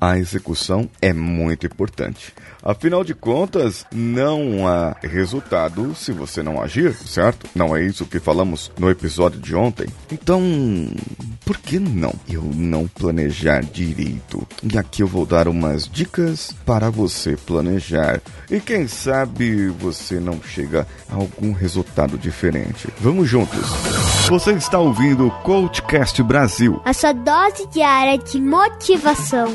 a execução é muito importante. Afinal de contas, não há resultado se você não agir, certo? Não é isso que falamos no episódio de ontem? Então, por que não eu não planejar direito? E aqui eu vou dar umas dicas para você planejar. E quem sabe você não chega a algum resultado diferente. Vamos juntos! Você está ouvindo o Coachcast Brasil a sua dose diária de motivação.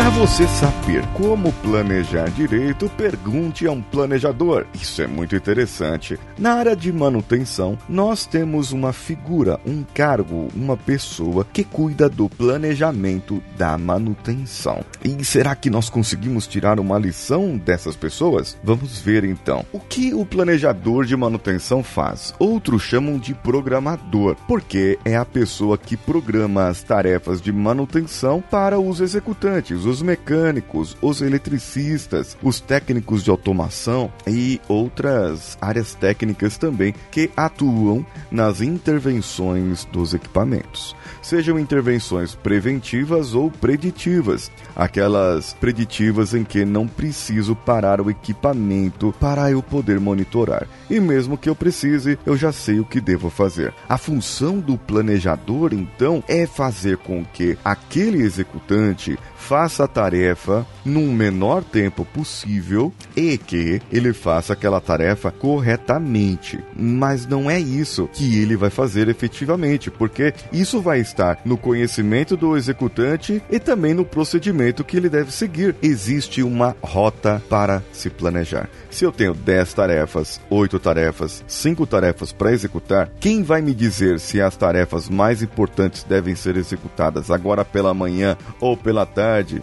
Para você saber como planejar direito, pergunte a um planejador. Isso é muito interessante. Na área de manutenção, nós temos uma figura, um cargo, uma pessoa que cuida do planejamento da manutenção. E será que nós conseguimos tirar uma lição dessas pessoas? Vamos ver então. O que o planejador de manutenção faz? Outros chamam de programador, porque é a pessoa que programa as tarefas de manutenção para os executantes os mecânicos, os eletricistas, os técnicos de automação e outras áreas técnicas também que atuam nas intervenções dos equipamentos. Sejam intervenções preventivas ou preditivas, aquelas preditivas em que não preciso parar o equipamento para eu poder monitorar. E mesmo que eu precise, eu já sei o que devo fazer. A função do planejador, então, é fazer com que aquele executante faça a tarefa num menor tempo possível e que ele faça aquela tarefa corretamente. Mas não é isso que ele vai fazer efetivamente, porque isso vai estar no conhecimento do executante e também no procedimento que ele deve seguir. Existe uma rota para se planejar. Se eu tenho 10 tarefas, 8 tarefas, 5 tarefas para executar, quem vai me dizer se as tarefas mais importantes devem ser executadas agora pela manhã ou pela tarde?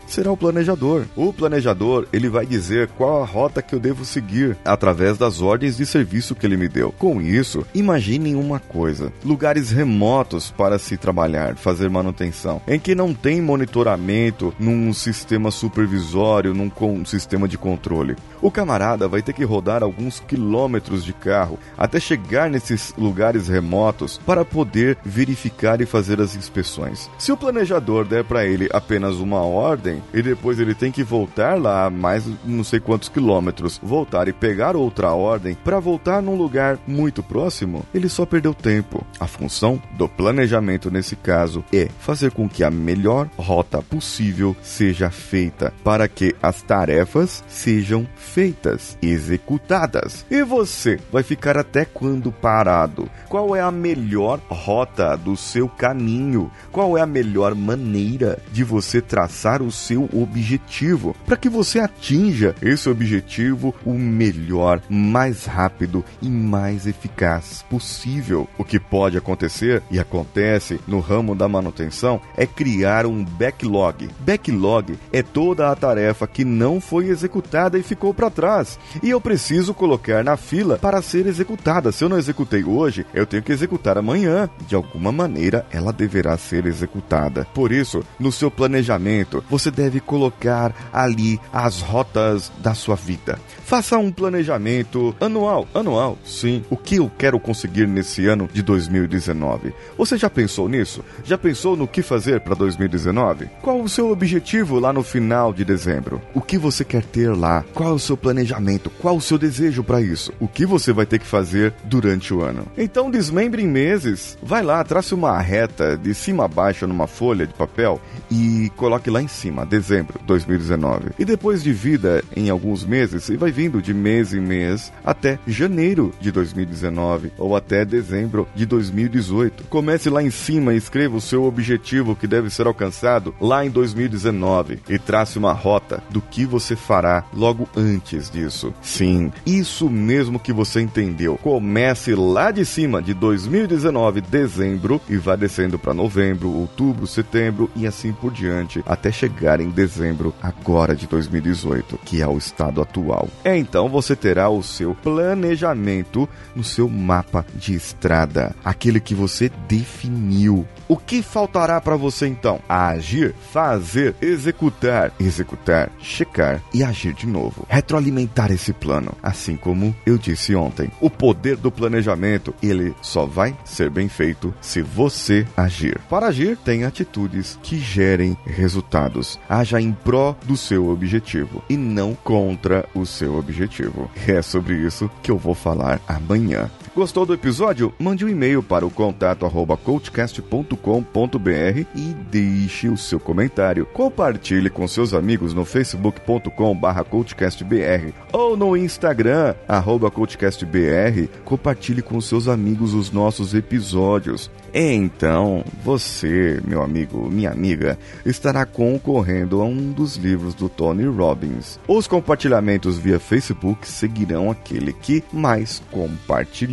será o planejador. O planejador, ele vai dizer qual a rota que eu devo seguir através das ordens de serviço que ele me deu. Com isso, imaginem uma coisa: lugares remotos para se trabalhar, fazer manutenção, em que não tem monitoramento num sistema supervisório, num sistema de controle. O camarada vai ter que rodar alguns quilômetros de carro até chegar nesses lugares remotos para poder verificar e fazer as inspeções. Se o planejador der para ele apenas uma ordem, e depois ele tem que voltar lá mais não sei quantos quilômetros, voltar e pegar outra ordem para voltar num lugar muito próximo, ele só perdeu tempo. A função do planejamento nesse caso é fazer com que a melhor rota possível seja feita para que as tarefas sejam feitas, executadas. E você vai ficar até quando parado? Qual é a melhor rota do seu caminho? Qual é a melhor maneira de você traçar o seu objetivo, para que você atinja esse objetivo o melhor, mais rápido e mais eficaz possível. O que pode acontecer e acontece no ramo da manutenção é criar um backlog. Backlog é toda a tarefa que não foi executada e ficou para trás, e eu preciso colocar na fila para ser executada. Se eu não executei hoje, eu tenho que executar amanhã. De alguma maneira, ela deverá ser executada. Por isso, no seu planejamento, você deve colocar ali as rotas da sua vida. Faça um planejamento anual, anual, sim. O que eu quero conseguir nesse ano de 2019? Você já pensou nisso? Já pensou no que fazer para 2019? Qual o seu objetivo lá no final de dezembro? O que você quer ter lá? Qual o seu planejamento? Qual o seu desejo para isso? O que você vai ter que fazer durante o ano? Então desmembre em meses. Vai lá, trace uma reta de cima a baixo numa folha de papel e coloque lá em cima, dezembro 2019. E depois divida em alguns meses e vai vindo de mês em mês até janeiro de 2019 ou até dezembro de 2018. Comece lá em cima e escreva o seu objetivo que deve ser alcançado lá em 2019 e trace uma rota do que você fará logo antes disso. Sim, isso mesmo que você entendeu. Comece lá de cima de 2019, dezembro, e vá descendo para novembro, outubro, setembro e assim por diante, até chegar em dezembro agora de 2018, que é o estado atual. Então você terá o seu planejamento no seu mapa de estrada, aquele que você definiu. O que faltará para você então? Agir, fazer, executar, executar, checar e agir de novo. Retroalimentar esse plano, assim como eu disse ontem. O poder do planejamento, ele só vai ser bem feito se você agir. Para agir, tem atitudes que gerem resultados. Haja em pró do seu objetivo e não contra o seu objetivo. É sobre isso que eu vou falar amanhã. Gostou do episódio? Mande um e-mail para o contato e deixe o seu comentário. Compartilhe com seus amigos no facebook.com barra coachcastbr ou no Instagram coachcastbr. Compartilhe com seus amigos os nossos episódios. Então, você, meu amigo, minha amiga, estará concorrendo a um dos livros do Tony Robbins. Os compartilhamentos via Facebook seguirão aquele que mais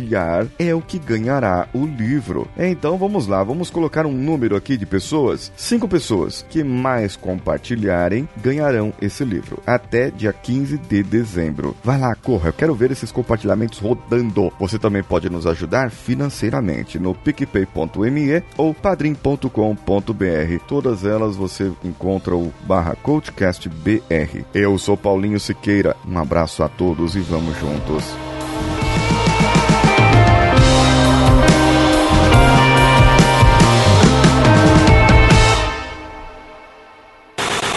compartilhar é o que ganhará o livro. Então vamos lá, vamos colocar um número aqui de pessoas. Cinco pessoas que mais compartilharem ganharão esse livro até dia 15 de dezembro. Vai lá, corra, eu quero ver esses compartilhamentos rodando. Você também pode nos ajudar financeiramente no padrim.me ou padrim.com.br. Todas elas você encontra o barra CoachCastBR. Eu sou Paulinho Siqueira. Um abraço a todos e vamos juntos.